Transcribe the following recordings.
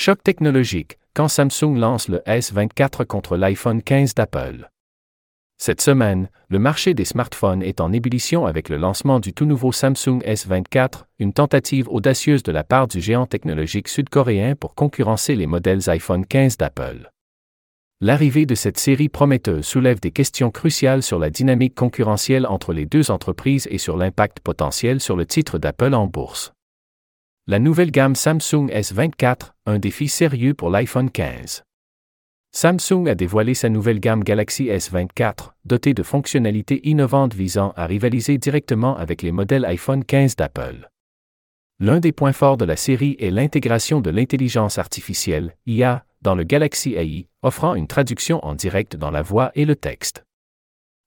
Choc technologique, quand Samsung lance le S24 contre l'iPhone 15 d'Apple. Cette semaine, le marché des smartphones est en ébullition avec le lancement du tout nouveau Samsung S24, une tentative audacieuse de la part du géant technologique sud-coréen pour concurrencer les modèles iPhone 15 d'Apple. L'arrivée de cette série prometteuse soulève des questions cruciales sur la dynamique concurrentielle entre les deux entreprises et sur l'impact potentiel sur le titre d'Apple en bourse. La nouvelle gamme Samsung S24, un défi sérieux pour l'iPhone 15. Samsung a dévoilé sa nouvelle gamme Galaxy S24, dotée de fonctionnalités innovantes visant à rivaliser directement avec les modèles iPhone 15 d'Apple. L'un des points forts de la série est l'intégration de l'intelligence artificielle, IA, dans le Galaxy AI, offrant une traduction en direct dans la voix et le texte.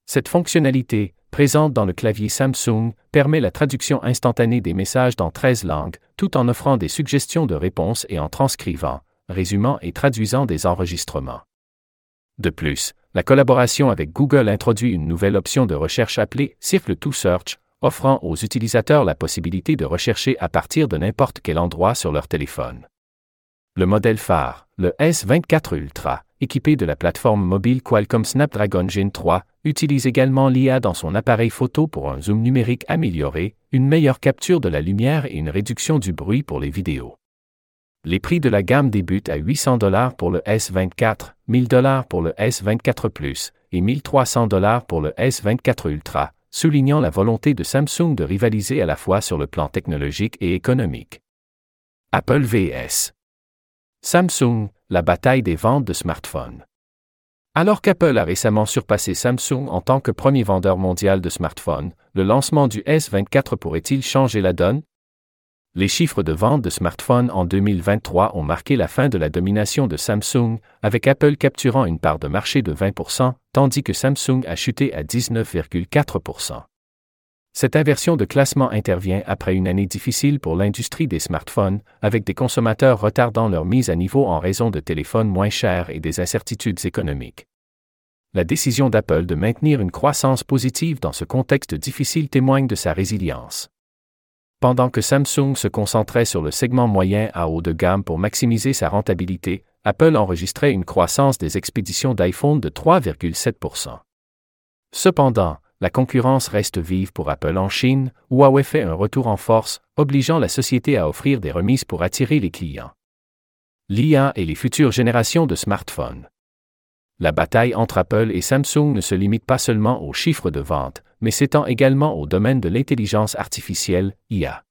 Cette fonctionnalité, présente dans le clavier Samsung, permet la traduction instantanée des messages dans 13 langues, tout en offrant des suggestions de réponses et en transcrivant, résumant et traduisant des enregistrements. De plus, la collaboration avec Google introduit une nouvelle option de recherche appelée Circle to Search, offrant aux utilisateurs la possibilité de rechercher à partir de n'importe quel endroit sur leur téléphone. Le modèle phare, le S24 Ultra, équipé de la plateforme mobile Qualcomm Snapdragon Gen 3, utilise également l'IA dans son appareil photo pour un zoom numérique amélioré, une meilleure capture de la lumière et une réduction du bruit pour les vidéos. Les prix de la gamme débutent à 800 dollars pour le S24, 1000 dollars pour le S24 Plus et 1300 dollars pour le S24 Ultra, soulignant la volonté de Samsung de rivaliser à la fois sur le plan technologique et économique. Apple vs. Samsung, la bataille des ventes de smartphones. Alors qu'Apple a récemment surpassé Samsung en tant que premier vendeur mondial de smartphones, le lancement du S24 pourrait-il changer la donne? Les chiffres de vente de smartphones en 2023 ont marqué la fin de la domination de Samsung, avec Apple capturant une part de marché de 20%, tandis que Samsung a chuté à 19,4%. Cette inversion de classement intervient après une année difficile pour l'industrie des smartphones, avec des consommateurs retardant leur mise à niveau en raison de téléphones moins chers et des incertitudes économiques. La décision d'Apple de maintenir une croissance positive dans ce contexte difficile témoigne de sa résilience. Pendant que Samsung se concentrait sur le segment moyen à haut de gamme pour maximiser sa rentabilité, Apple enregistrait une croissance des expéditions d'iPhone de 3,7% Cependant, la concurrence reste vive pour Apple en Chine, où Huawei fait un retour en force, obligeant la société à offrir des remises pour attirer les clients. L'IA et les futures générations de smartphones. La bataille entre Apple et Samsung ne se limite pas seulement aux chiffres de vente, mais s'étend également au domaine de l'intelligence artificielle, IA.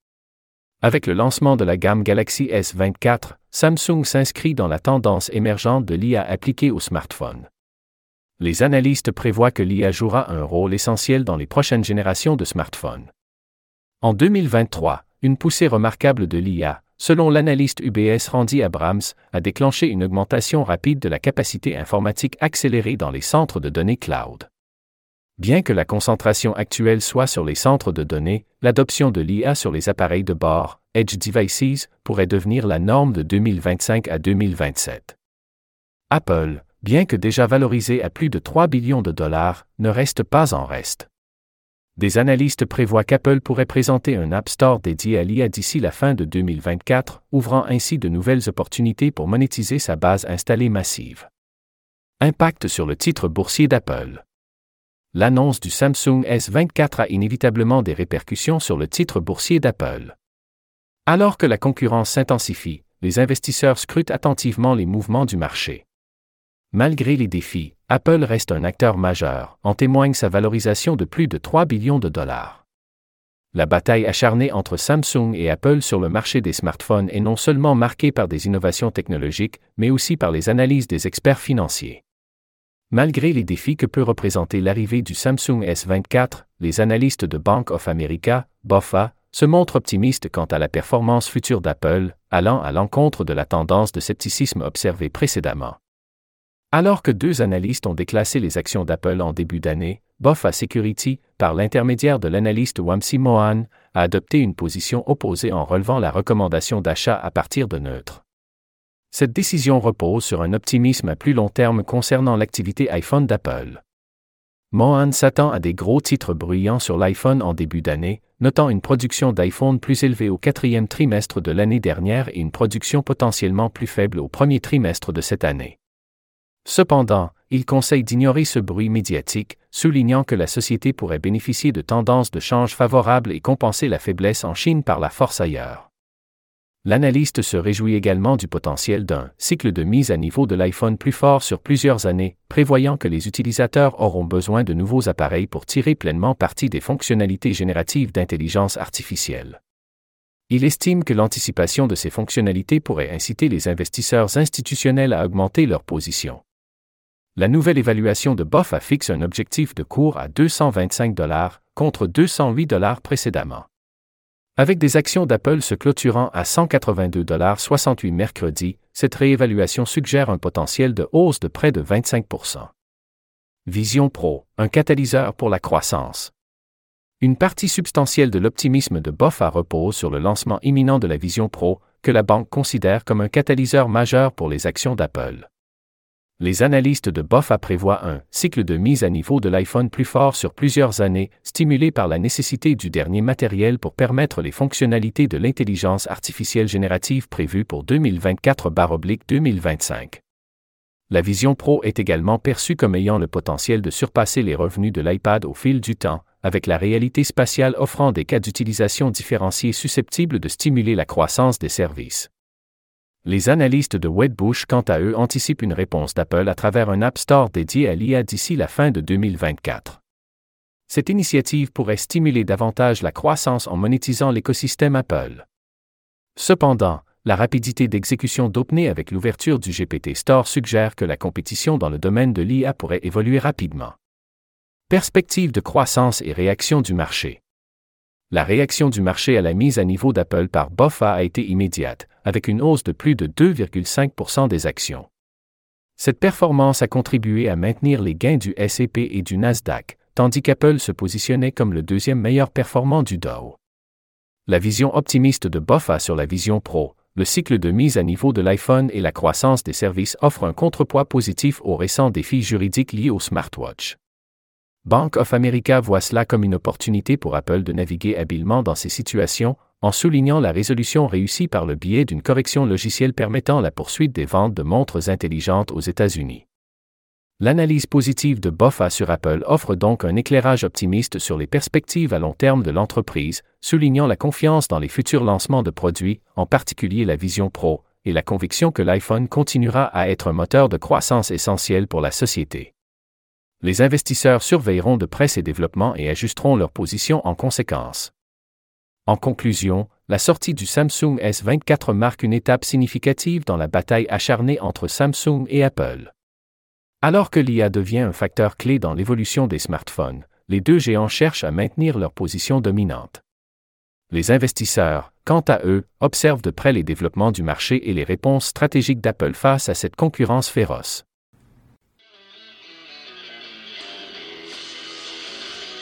Avec le lancement de la gamme Galaxy S24, Samsung s'inscrit dans la tendance émergente de l'IA appliquée aux smartphones. Les analystes prévoient que l'IA jouera un rôle essentiel dans les prochaines générations de smartphones. En 2023, une poussée remarquable de l'IA, selon l'analyste UBS Randy Abrams, a déclenché une augmentation rapide de la capacité informatique accélérée dans les centres de données cloud. Bien que la concentration actuelle soit sur les centres de données, l'adoption de l'IA sur les appareils de bord, Edge Devices, pourrait devenir la norme de 2025 à 2027. Apple, bien que déjà valorisé à plus de 3 billions de dollars, ne reste pas en reste. Des analystes prévoient qu'Apple pourrait présenter un App Store dédié à l'IA d'ici la fin de 2024, ouvrant ainsi de nouvelles opportunités pour monétiser sa base installée massive. Impact sur le titre boursier d'Apple. L'annonce du Samsung S24 a inévitablement des répercussions sur le titre boursier d'Apple. Alors que la concurrence s'intensifie, les investisseurs scrutent attentivement les mouvements du marché. Malgré les défis, Apple reste un acteur majeur, en témoigne sa valorisation de plus de 3 billions de dollars. La bataille acharnée entre Samsung et Apple sur le marché des smartphones est non seulement marquée par des innovations technologiques, mais aussi par les analyses des experts financiers. Malgré les défis que peut représenter l'arrivée du Samsung S24, les analystes de Bank of America, BOFA, se montre optimiste quant à la performance future d'Apple, allant à l'encontre de la tendance de scepticisme observée précédemment. Alors que deux analystes ont déclassé les actions d'Apple en début d'année, BofA Security, par l'intermédiaire de l'analyste Wamsi Mohan, a adopté une position opposée en relevant la recommandation d'achat à partir de neutre. Cette décision repose sur un optimisme à plus long terme concernant l'activité iPhone d'Apple. Mohan s'attend à des gros titres bruyants sur l'iPhone en début d'année, notant une production d'iPhone plus élevée au quatrième trimestre de l'année dernière et une production potentiellement plus faible au premier trimestre de cette année. Cependant, il conseille d'ignorer ce bruit médiatique, soulignant que la société pourrait bénéficier de tendances de change favorables et compenser la faiblesse en Chine par la force ailleurs. L'analyste se réjouit également du potentiel d'un cycle de mise à niveau de l'iPhone plus fort sur plusieurs années, prévoyant que les utilisateurs auront besoin de nouveaux appareils pour tirer pleinement parti des fonctionnalités génératives d'intelligence artificielle. Il estime que l'anticipation de ces fonctionnalités pourrait inciter les investisseurs institutionnels à augmenter leur position. La nouvelle évaluation de BOFA fixe un objectif de cours à 225 dollars contre 208 dollars précédemment. Avec des actions d'Apple se clôturant à 182,68 mercredi, cette réévaluation suggère un potentiel de hausse de près de 25% Vision Pro, un catalyseur pour la croissance. Une partie substantielle de l'optimisme de BOFA repose sur le lancement imminent de la Vision Pro, que la banque considère comme un catalyseur majeur pour les actions d'Apple les analystes de BOFA prévoient un cycle de mise à niveau de l'iPhone plus fort sur plusieurs années, stimulé par la nécessité du dernier matériel pour permettre les fonctionnalités de l'intelligence artificielle générative prévues pour 2024-2025. La Vision Pro est également perçue comme ayant le potentiel de surpasser les revenus de l'iPad au fil du temps, avec la réalité spatiale offrant des cas d'utilisation différenciés susceptibles de stimuler la croissance des services. Les analystes de Wedbush, quant à eux, anticipent une réponse d'Apple à travers un App Store dédié à l'IA d'ici la fin de 2024. Cette initiative pourrait stimuler davantage la croissance en monétisant l'écosystème Apple. Cependant, la rapidité d'exécution d'OpenAI avec l'ouverture du GPT Store suggère que la compétition dans le domaine de l'IA pourrait évoluer rapidement. Perspective de croissance et réaction du marché. La réaction du marché à la mise à niveau d'Apple par BOFA a été immédiate, avec une hausse de plus de 2,5% des actions. Cette performance a contribué à maintenir les gains du SEP et du Nasdaq, tandis qu'Apple se positionnait comme le deuxième meilleur performant du Dow. La vision optimiste de BOFA sur la vision Pro, le cycle de mise à niveau de l'iPhone et la croissance des services offrent un contrepoids positif aux récents défis juridiques liés au smartwatch. Bank of America voit cela comme une opportunité pour Apple de naviguer habilement dans ces situations, en soulignant la résolution réussie par le biais d'une correction logicielle permettant la poursuite des ventes de montres intelligentes aux États-Unis. L'analyse positive de BOFA sur Apple offre donc un éclairage optimiste sur les perspectives à long terme de l'entreprise, soulignant la confiance dans les futurs lancements de produits, en particulier la Vision Pro, et la conviction que l'iPhone continuera à être un moteur de croissance essentiel pour la société. Les investisseurs surveilleront de près ces développements et ajusteront leur position en conséquence. En conclusion, la sortie du Samsung S24 marque une étape significative dans la bataille acharnée entre Samsung et Apple. Alors que l'IA devient un facteur clé dans l'évolution des smartphones, les deux géants cherchent à maintenir leur position dominante. Les investisseurs, quant à eux, observent de près les développements du marché et les réponses stratégiques d'Apple face à cette concurrence féroce.